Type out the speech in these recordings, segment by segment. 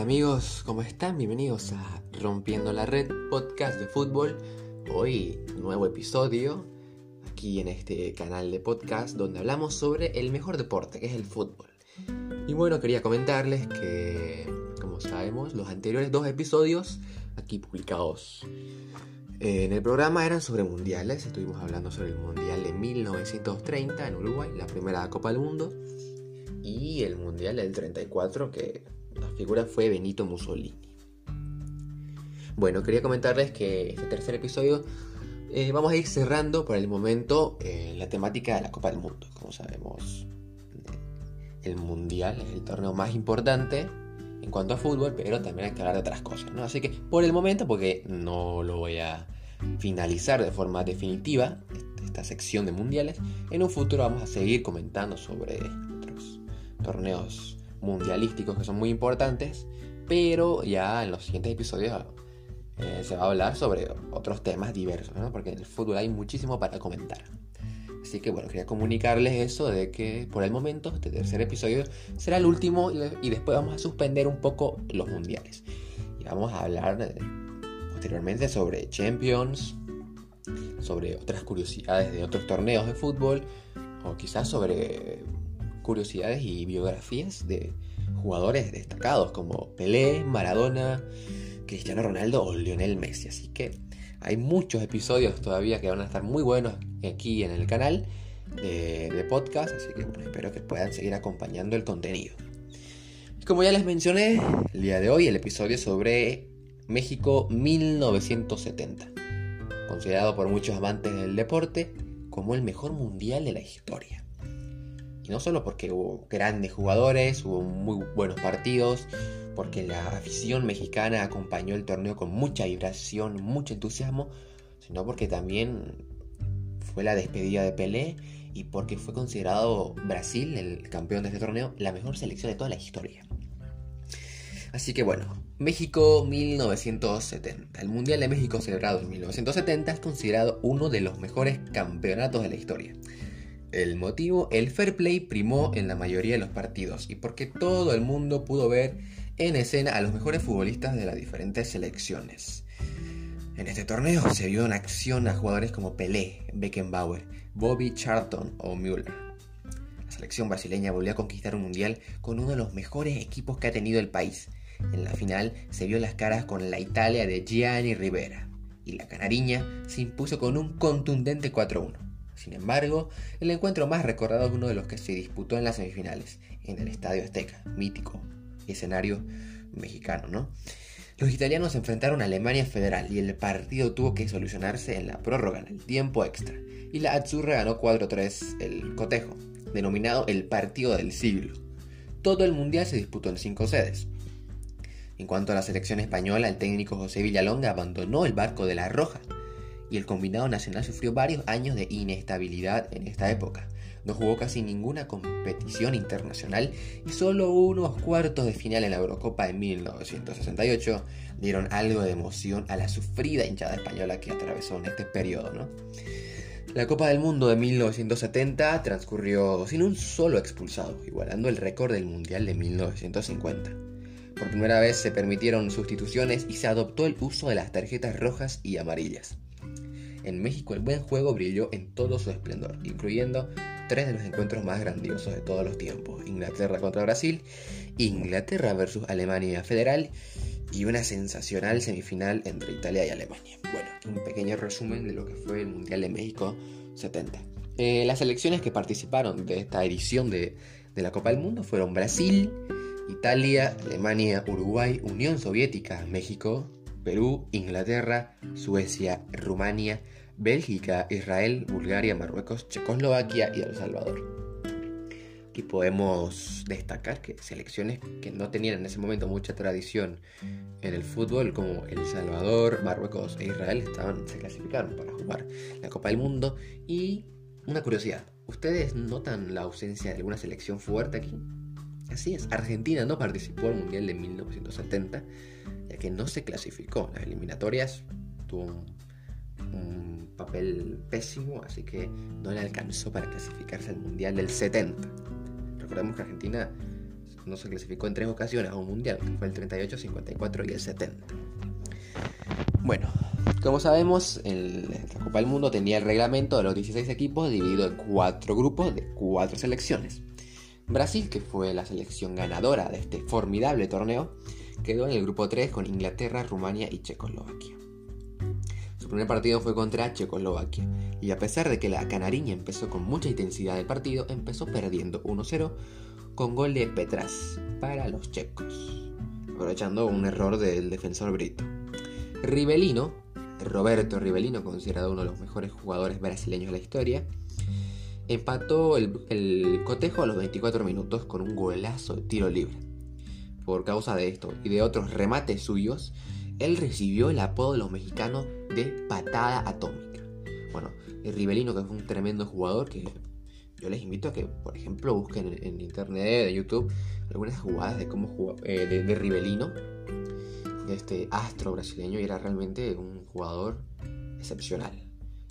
Amigos, ¿cómo están? Bienvenidos a Rompiendo la Red, podcast de fútbol. Hoy nuevo episodio aquí en este canal de podcast donde hablamos sobre el mejor deporte, que es el fútbol. Y bueno, quería comentarles que, como sabemos, los anteriores dos episodios aquí publicados en el programa eran sobre mundiales. Estuvimos hablando sobre el mundial de 1930 en Uruguay, la primera Copa del Mundo, y el mundial del 34 que figura fue Benito Mussolini. Bueno, quería comentarles que este tercer episodio eh, vamos a ir cerrando por el momento eh, la temática de la Copa del Mundo. Como sabemos, el Mundial es el torneo más importante en cuanto a fútbol, pero también hay que hablar de otras cosas, ¿no? Así que por el momento, porque no lo voy a finalizar de forma definitiva, esta sección de mundiales, en un futuro vamos a seguir comentando sobre otros torneos mundialísticos que son muy importantes, pero ya en los siguientes episodios eh, se va a hablar sobre otros temas diversos, porque en el fútbol hay muchísimo para comentar. Así que bueno, quería comunicarles eso de que por el momento este tercer episodio será el último y, después vamos a suspender un poco los mundiales. Y vamos a hablar eh, posteriormente sobre Champions, sobre otras curiosidades de otros torneos de fútbol o quizás sobre curiosidades y biografías de jugadores destacados como Pelé, Maradona, Cristiano Ronaldo o Lionel Messi. Así que hay muchos episodios todavía que van a estar muy buenos aquí en el canal de, podcast, así que espero que puedan seguir acompañando el contenido. como ya les mencioné, el día de hoy el episodio sobre México 1970, considerado por muchos amantes del deporte como el mejor mundial de la historia. Y no solo porque hubo grandes jugadores, hubo muy buenos partidos, porque la afición mexicana acompañó el torneo con mucha vibración, mucho entusiasmo, sino porque también fue la despedida de Pelé y porque fue considerado Brasil, el campeón de este torneo, la mejor selección de toda la historia. Así que bueno, México 1970. El Mundial de México celebrado en 1970 es considerado uno de los mejores campeonatos de la historia. El motivo, el fair play primó en la mayoría de los partidos y porque todo el mundo pudo ver en escena a los mejores futbolistas de las diferentes selecciones. En este torneo se vio en acción a jugadores como Pelé, Beckenbauer, Bobby Charlton o Müller. La selección brasileña volvió a conquistar un mundial con uno de los mejores equipos que ha tenido el país. En la final se vio las caras con la Italia de Gianni Rivera y la canariña se impuso con un contundente 4-1. Sin embargo, el encuentro más recordado es uno de los que se disputó en las semifinales, en el Estadio Azteca, mítico escenario mexicano, ¿no? Los italianos se enfrentaron a Alemania Federal y el partido tuvo que solucionarse en la prórroga, en el tiempo extra. Y la Azzurra ganó 4-3 el cotejo, denominado el partido del siglo. Todo el mundial se disputó en cinco sedes. En cuanto a la selección española, el técnico José Villalonga abandonó el barco de la Roja y el combinado nacional sufrió varios años de inestabilidad en esta época. No jugó casi ninguna competición internacional y solo unos cuartos de final en la Eurocopa de 1968 dieron algo de emoción a la sufrida hinchada española que atravesó en este periodo. La Copa del Mundo de 1970 transcurrió sin un solo expulsado, igualando el récord del Mundial de 1950. Por primera vez se permitieron sustituciones y se adoptó el uso de las tarjetas rojas y amarillas. En México el buen juego brilló en todo su esplendor, incluyendo tres de los encuentros más grandiosos de todos los tiempos. Inglaterra contra Brasil, Inglaterra versus Alemania Federal y una sensacional semifinal entre Italia y Alemania. Bueno, un pequeño resumen de lo que fue el Mundial de México 70. Eh, las selecciones que participaron de esta edición de, de la Copa del Mundo fueron Brasil, Italia, Alemania, Uruguay, Unión Soviética, México, Perú, Inglaterra, Suecia, Rumania, Bélgica, Israel, Bulgaria, Marruecos, Checoslovaquia y El Salvador. Aquí podemos destacar que selecciones que no tenían en ese momento mucha tradición en el fútbol, como El Salvador, Marruecos e Israel, estaban, se clasificaron para jugar la Copa del Mundo. Y una curiosidad, ¿ustedes notan la ausencia de alguna selección fuerte aquí? Así es, Argentina no participó el Mundial de 1970 ya que no se clasificó. Las eliminatorias tuvo un, papel pésimo, así que no le alcanzó para clasificarse al Mundial del 70. Recordemos que Argentina no se clasificó en tres ocasiones a un mundial, que fue el 38, 54 y el 70. Bueno, como sabemos, la Copa del Mundo tenía el reglamento de los 16 equipos dividido en cuatro grupos de cuatro selecciones. Brasil, que fue la selección ganadora de este formidable torneo, quedó en el grupo 3 con Inglaterra, Rumania y Checoslovaquia. Su primer partido fue contra Checoslovaquia, y a pesar de que la canariña empezó con mucha intensidad del partido, empezó perdiendo 1-0 con gol de Petras para los checos, aprovechando un error del defensor brito. Rivelino, Roberto Rivelino, considerado uno de los mejores jugadores brasileños de la historia, empató el, cotejo a los 24 minutos con un golazo de tiro libre. Por causa de esto y de otros remates suyos, él recibió el apodo de los mexicanos de patada atómica. Bueno, el Rivelino, que es un tremendo jugador, que yo les invito a que, por ejemplo, busquen en, internet, en YouTube, algunas jugadas de cómo jugó, eh, de, de Rivelino este astro brasileño y era realmente un jugador excepcional.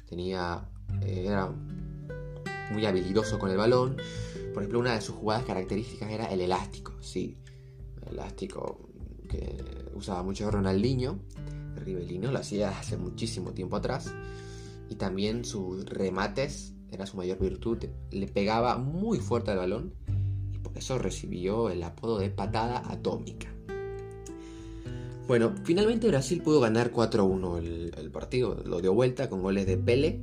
Tenía, eh, era muy habilidoso con el balón. Por ejemplo, una de sus jugadas características era el elástico, sí. El elástico que usaba mucho Ronaldinho. Rivelino lo hacía hace muchísimo tiempo atrás. Y también sus remates era su mayor virtud. Le pegaba muy fuerte al balón y por eso recibió el apodo de patada atómica. Bueno, finalmente Brasil pudo ganar 4-1 el, partido, lo dio vuelta con goles de Pele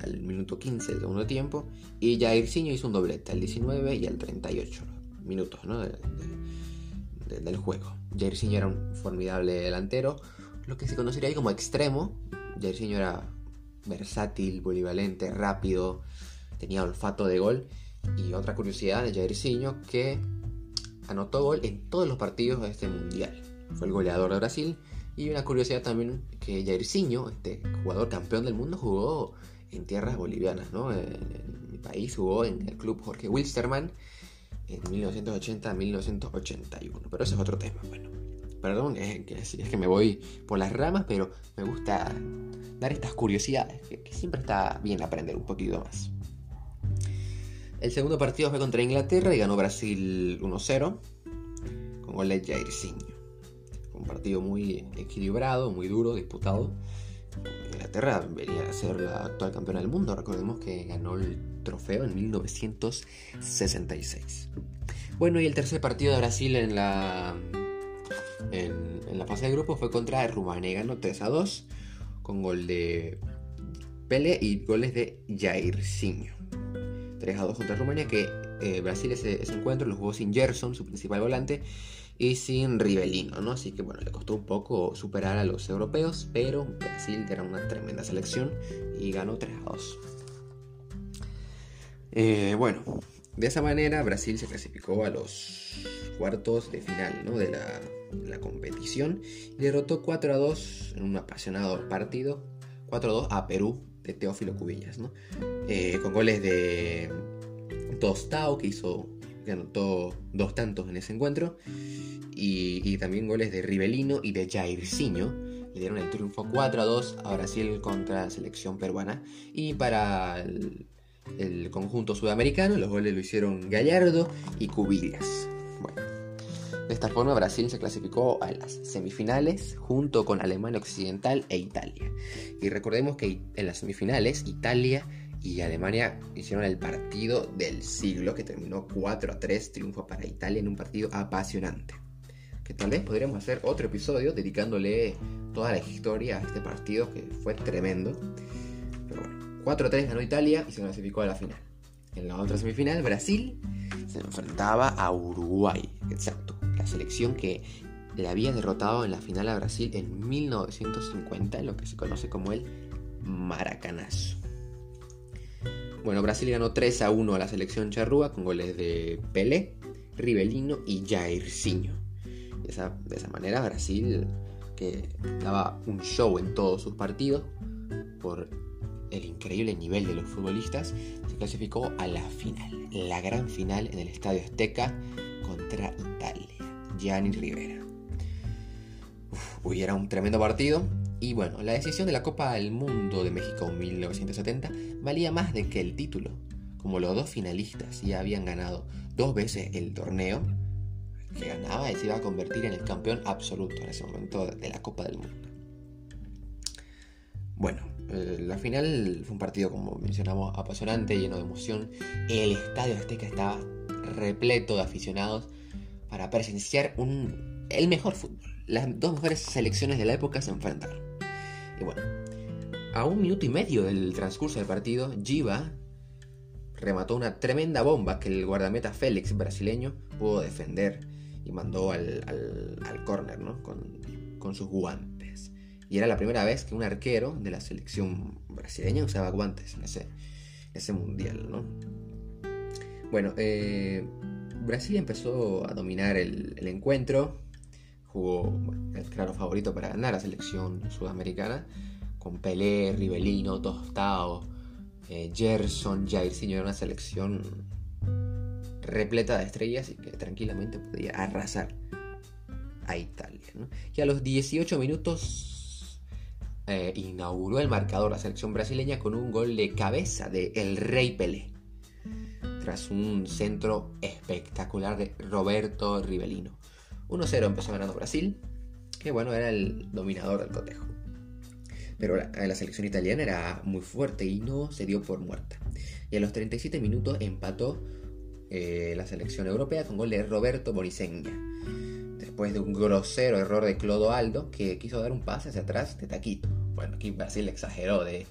al minuto 15 del segundo tiempo y Jairzinho hizo un doblete al 19 y al 38 minutos del juego. Jairzinho era un formidable delantero, lo que se conocería ahí como extremo. Jairzinho era versátil, polivalente, rápido, tenía olfato de gol y otra curiosidad de Jairzinho que anotó gol en todos los partidos de este mundial fue el goleador de Brasil. Y una curiosidad también que Jairzinho, este jugador campeón del mundo, jugó en tierras bolivianas, ¿no? En, mi país jugó en el club Jorge Wilstermann en 1980-1981. Pero ese es otro tema, bueno. Perdón, que, es que me voy por las ramas, pero me gusta dar estas curiosidades, que, que siempre está bien aprender un poquito más. El segundo partido fue contra Inglaterra y ganó Brasil 1-0 con gol de Jairzinho un partido muy equilibrado, muy duro, disputado. Inglaterra venía a ser la actual campeona del mundo. Recordemos que ganó el trofeo en 1966. Bueno, y el tercer partido de Brasil en la, en, la fase de grupo fue contra Rumania. Ganó 3 a 2 con gol de Pele y goles de Jairzinho. 3 a 2 contra Rumania, que eh, Brasil ese, ese encuentro lo jugó sin Gerson, su principal volante, y sin Rivelino, ¿no? Así que bueno, le costó un poco superar a los europeos, pero Brasil era una tremenda selección y ganó 3 a 2. Eh, bueno, de esa manera Brasil se clasificó a los cuartos de final ¿no? de, la, competición y derrotó 4 a 2 en un apasionado partido, 4 a 2 a Perú de Teófilo Cubillas, ¿no? Eh, con goles de Tostao que hizo que anotó dos tantos en ese encuentro, y, también goles de Rivelino y de Jairzinho. Le dieron el triunfo 4 a 2 a Brasil contra la selección peruana. Y para el, conjunto sudamericano, los goles lo hicieron Gallardo y Cubillas. Bueno, de esta forma Brasil se clasificó a las semifinales junto con Alemania Occidental e Italia. Y recordemos que en las semifinales Italia y Alemania hicieron el partido del siglo que terminó 4 a 3, triunfo para Italia en un partido apasionante. Que tal vez podríamos hacer otro episodio dedicándole toda la historia a este partido que fue tremendo. Pero bueno, 4 a 3 ganó Italia y se clasificó a la final. En la otra semifinal, Brasil se enfrentaba a Uruguay, exacto, la selección que le había derrotado en la final a Brasil en 1950 en lo que se conoce como el Maracanazo. Bueno, Brasil ganó 3 a 1 a la selección charrúa con goles de Pelé, Rivelino y Jairzinho. De esa, manera Brasil, que daba un show en todos sus partidos por el increíble nivel de los futbolistas, se clasificó a la final, la gran final en el Estadio Azteca contra Italia. Gianni Rivera. Uf, era un tremendo partido. Y bueno, la decisión de la Copa del Mundo de México 1970 valía más de que el título. Como los dos finalistas ya habían ganado dos veces el torneo, que ganaba y se iba a convertir en el campeón absoluto en ese momento de la Copa del Mundo. Bueno, eh, la final fue un partido, como mencionamos, apasionante, lleno de emoción. El estadio Azteca estaba repleto de aficionados para presenciar un, el mejor fútbol. Las dos mejores selecciones de la época se enfrentaron. Y bueno, a un minuto y medio del transcurso del partido, Giva remató una tremenda bomba que el guardameta Félix brasileño pudo defender y mandó al, al, córner ¿no? con, con sus guantes. Y era la primera vez que un arquero de la selección brasileña usaba guantes en ese, ese mundial, ¿no? Bueno, eh, Brasil empezó a dominar el, encuentro. Jugó el claro favorito para ganar la selección sudamericana. Con Pelé, Rivelino, Tostao, eh, Gerson, Jairzinho. Era una selección repleta de estrellas y que tranquilamente podía arrasar a Italia. Y a los 18 minutos eh, inauguró el marcador la selección brasileña con un gol de cabeza de El Rey Pelé, tras un centro espectacular de Roberto Rivelino. 1-0 empezó ganando Brasil, que bueno, era el dominador del cotejo. Pero la, selección italiana era muy fuerte y no se dio por muerta. Y a los 37 minutos empató eh, la selección europea con gol de Roberto Borisegna después de un grosero error de Clodoaldo que quiso dar un pase hacia atrás de Taquito. Bueno, aquí Brasil exageró de,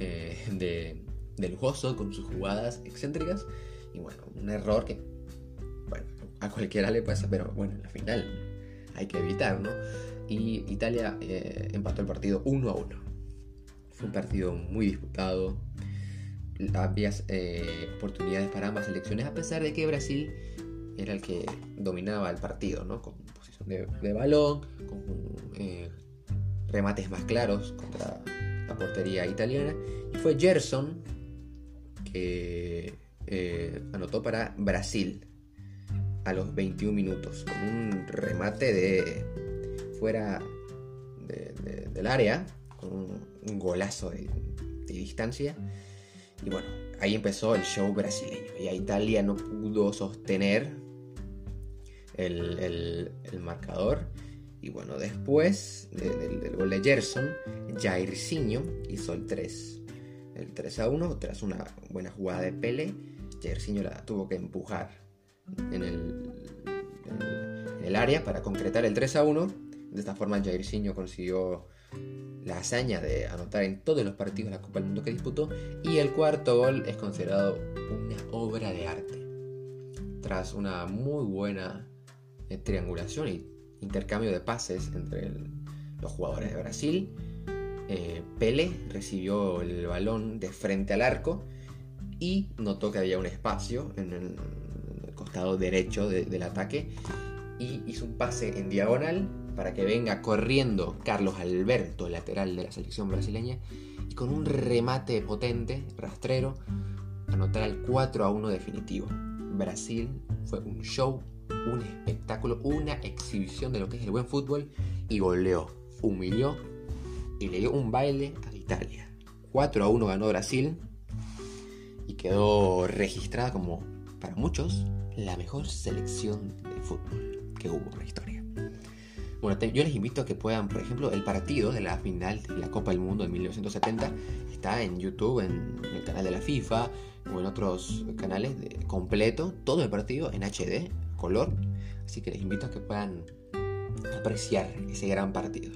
eh, de, lujoso con sus jugadas excéntricas y bueno, un error que a cualquiera le pasa, pero bueno, en la final hay que evitar, ¿no? Y Italia eh, empató el partido 1 a 1. Fue un partido muy disputado. Había eh, oportunidades para ambas selecciones, a pesar de que Brasil era el que dominaba el partido, ¿no? Con posición de, balón, con eh, remates más claros contra la portería italiana. Y fue Gerson que eh, anotó para Brasil a los 21 minutos, con un remate de fuera del área, con un, golazo de, de distancia. Y bueno, ahí empezó el show brasileño. Y Italia no pudo sostener el, marcador. Y bueno, después del gol de Gerson, Jairzinho hizo el 3. El 3 a 1 tras una buena jugada de Pele. Jairzinho la tuvo que empujar en el, en el área para concretar el 3 a 1. De esta forma Jairzinho consiguió la hazaña de anotar en todos los partidos la Copa del Mundo que disputó y el cuarto gol es considerado una obra de arte. Tras una muy buena triangulación y intercambio de pases entre los jugadores de Brasil. Eh, Pele recibió el balón de frente al arco y notó que había un espacio en el, costado derecho del ataque y hizo un pase en diagonal para que venga corriendo Carlos Alberto, lateral de la selección brasileña, y con un remate potente, rastrero, anotar el 4 a 1 definitivo. Brasil fue un show un espectáculo, una exhibición de lo que es el buen fútbol y goleó, humilló y le dio un baile a Italia. 4 a 1 ganó Brasil y quedó registrada como, para muchos, la mejor selección de fútbol que hubo en la historia. Bueno, yo les invito a que puedan, por ejemplo, el partido de la final de la Copa del Mundo de 1970 está en YouTube, en el canal de la FIFA o en otros canales de, completo, todo el partido en HD color. Así que les invito a que puedan apreciar ese gran partido.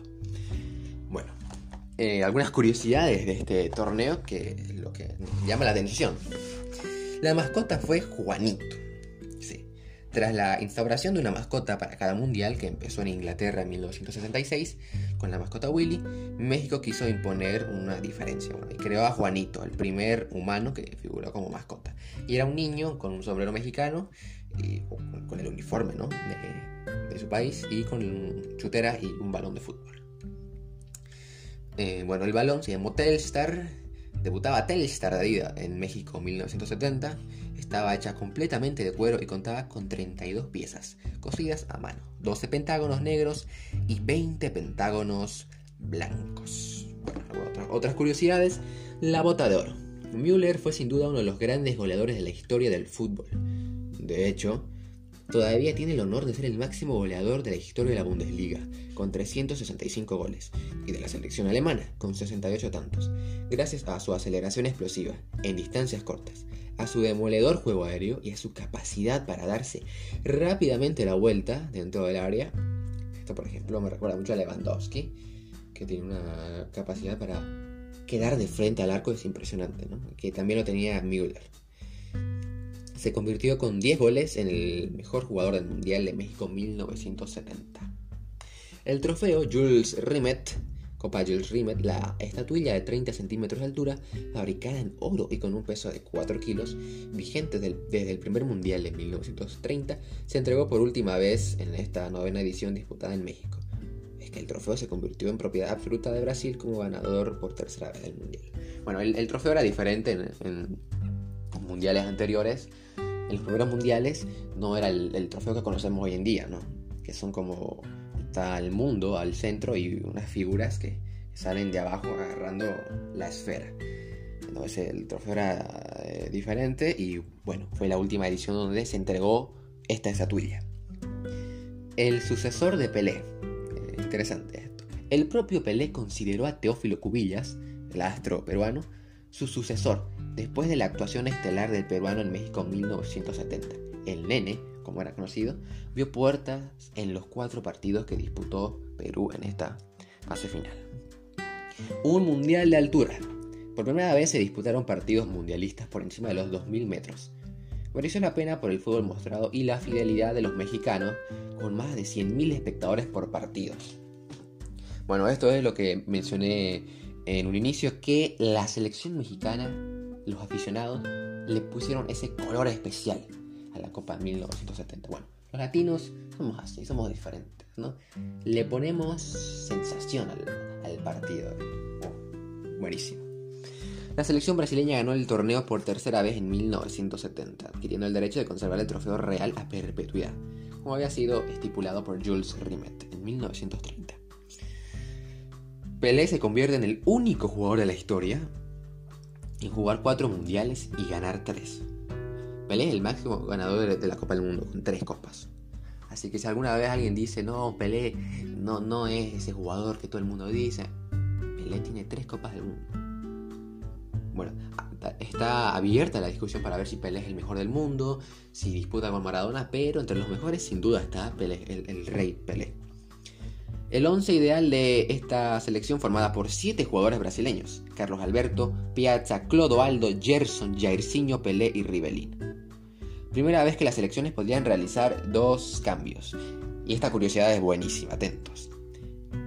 Bueno, eh, algunas curiosidades de este torneo que lo que llama la atención. La mascota fue Juanito. Tras la instauración de una mascota para cada mundial que empezó en Inglaterra en 1966 con la mascota Willy, México quiso imponer una diferencia y creó a Juanito, el primer humano que figuró como mascota. Y era un niño con un sombrero mexicano con el uniforme de, su país y con chutera y un balón de fútbol. Eh, bueno, el balón se llamó Telstar, debutaba Telstar Adidas en México en 1970, estaba hecha completamente de cuero y contaba con 32 piezas, cosidas a mano, 12 pentágonos negros y 20 pentágonos blancos. otras curiosidades, la bota de oro. Müller fue sin duda uno de los grandes goleadores de la historia del fútbol. De hecho, todavía tiene el honor de ser el máximo goleador de la historia de la Bundesliga, con 365 goles, y de la selección alemana, con 68 tantos, gracias a su aceleración explosiva en distancias cortas, a su demoledor juego aéreo y a su capacidad para darse rápidamente la vuelta dentro del área. Esto, por ejemplo, me recuerda mucho a Lewandowski, que tiene una capacidad para quedar de frente al arco, es impresionante, ¿no? que también lo tenía Müller. Se convirtió con 10 goles en el mejor jugador del Mundial de México 1970. El trofeo Jules Rimet Copa Jules Rimet, la estatuilla de 30 centímetros de altura, fabricada en oro y con un peso de 4 kilos, vigente desde el primer mundial de 1930, se entregó por última vez en esta novena edición disputada en México. Es que el trofeo se convirtió en propiedad absoluta de Brasil como ganador por tercera vez del mundial. Bueno, el, trofeo era diferente en, mundiales anteriores. En los primeros mundiales no era el, el trofeo que conocemos hoy en día, ¿no? Que son como está el mundo al centro y unas figuras que salen de abajo agarrando la esfera. Entonces el trofeo era eh, diferente y bueno, fue la última edición donde se entregó esta estatuilla. El sucesor de Pelé. Eh, interesante esto. El propio Pelé consideró a Teófilo Cubillas, el astro peruano, su sucesor después de la actuación estelar del peruano en México en 1970. El nene como era conocido, vio puertas en los cuatro partidos que disputó Perú en esta fase final. Un mundial de altura. Por primera vez se disputaron partidos mundialistas por encima de los 2.000 metros. Mereció la pena por el fútbol mostrado y la fidelidad de los mexicanos, con más de 100.000 espectadores por partido. Bueno, esto es lo que mencioné en un inicio, que la selección mexicana, los aficionados, le pusieron ese color especial la Copa 1970. Bueno, los latinos somos así, somos diferentes, ¿no? Le ponemos sensación al, partido. Oh, buenísimo. La selección brasileña ganó el torneo por tercera vez en 1970, adquiriendo el derecho de conservar el trofeo real a perpetuidad, como había sido estipulado por Jules Rimet en 1930. Pelé se convierte en el único jugador de la historia en jugar cuatro mundiales y ganar tres. Pelé es el máximo ganador de la Copa del Mundo, con tres copas. Así que si alguna vez alguien dice, no, Pelé no, no es ese jugador que todo el mundo dice, Pelé tiene tres copas del mundo. Bueno, está abierta la discusión para ver si Pelé es el mejor del mundo, si disputa con Maradona, pero entre los mejores sin duda está Pelé, el, rey Pelé. El once ideal de esta selección formada por siete jugadores brasileños, Carlos Alberto, Piazza, Clodoaldo, Gerson, Jairzinho, Pelé y Rivelino. Primera vez que las selecciones podrían realizar dos cambios. Y esta curiosidad es buenísima, atentos.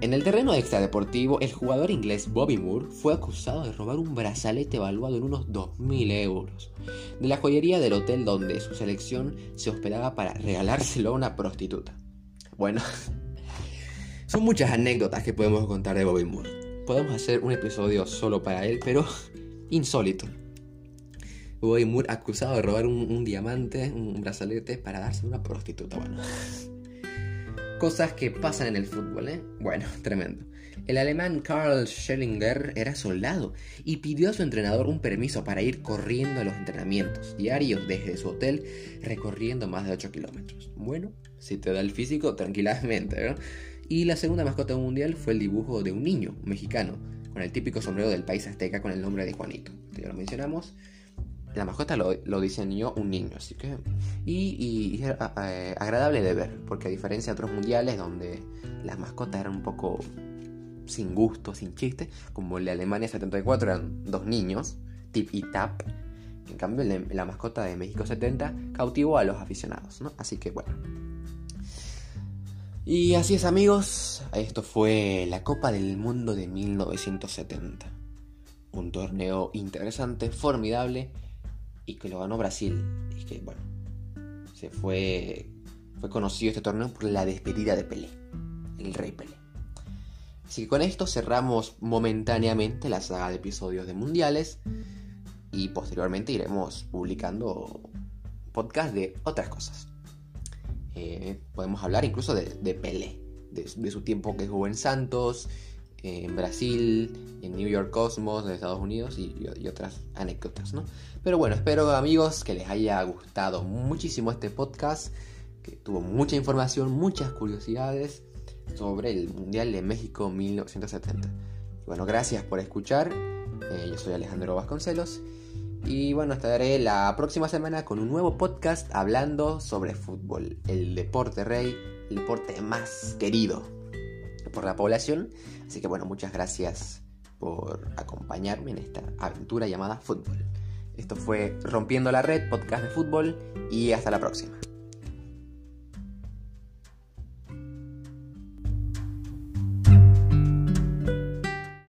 En el terreno extradeportivo, el jugador inglés Bobby Moore fue acusado de robar un brazalete evaluado en unos 2.000 euros de la joyería del hotel donde su selección se hospedaba para regalárselo a una prostituta. Bueno, son muchas anécdotas que podemos contar de Bobby Moore. Podemos hacer un episodio solo para él, pero insólito. Bobby Moore acusado de robar un, diamante, un brazalete, para darse a una prostituta. Bueno, cosas que pasan en el fútbol, ¿eh? Bueno, tremendo. El alemán Karl Schellinger era soldado y pidió a su entrenador un permiso para ir corriendo a los entrenamientos diarios desde su hotel, recorriendo más de 8 kilómetros. Bueno, si te da el físico, tranquilamente, ¿no? Y la segunda mascota mundial fue el dibujo de un niño mexicano, con el típico sombrero del país azteca con el nombre de Juanito, ya lo mencionamos la mascota lo, diseñó un niño, así que... Y, es eh, agradable de ver, porque a diferencia de otros mundiales donde las mascotas eran un poco sin gusto, sin chiste, como el de Alemania 74 eran dos niños, Tip y Tap, en cambio la mascota de México 70 cautivó a los aficionados, ¿no? Así que bueno. Y así es amigos, esto fue la Copa del Mundo de 1970. Un torneo interesante, formidable y que lo ganó Brasil. Y que, bueno, se fue, fue conocido este torneo por la despedida de Pelé, el rey Pelé. Así que con esto cerramos momentáneamente la saga de episodios de mundiales y posteriormente iremos publicando podcast de otras cosas. Eh, podemos hablar incluso de, de Pelé, de, su tiempo que jugó en Santos, en Brasil, en New York Cosmos, de Estados Unidos y, otras anécdotas, ¿no? Pero bueno, espero amigos que les haya gustado muchísimo este podcast, que tuvo mucha información, muchas curiosidades sobre el Mundial de México 1970. bueno, gracias por escuchar. Eh, yo soy Alejandro Vasconcelos. Y bueno, estaré la próxima semana con un nuevo podcast hablando sobre fútbol, el deporte rey, el deporte más querido por la población. Así que bueno, muchas gracias por acompañarme en esta aventura llamada fútbol. Esto fue Rompiendo la Red, podcast de fútbol, y hasta la próxima.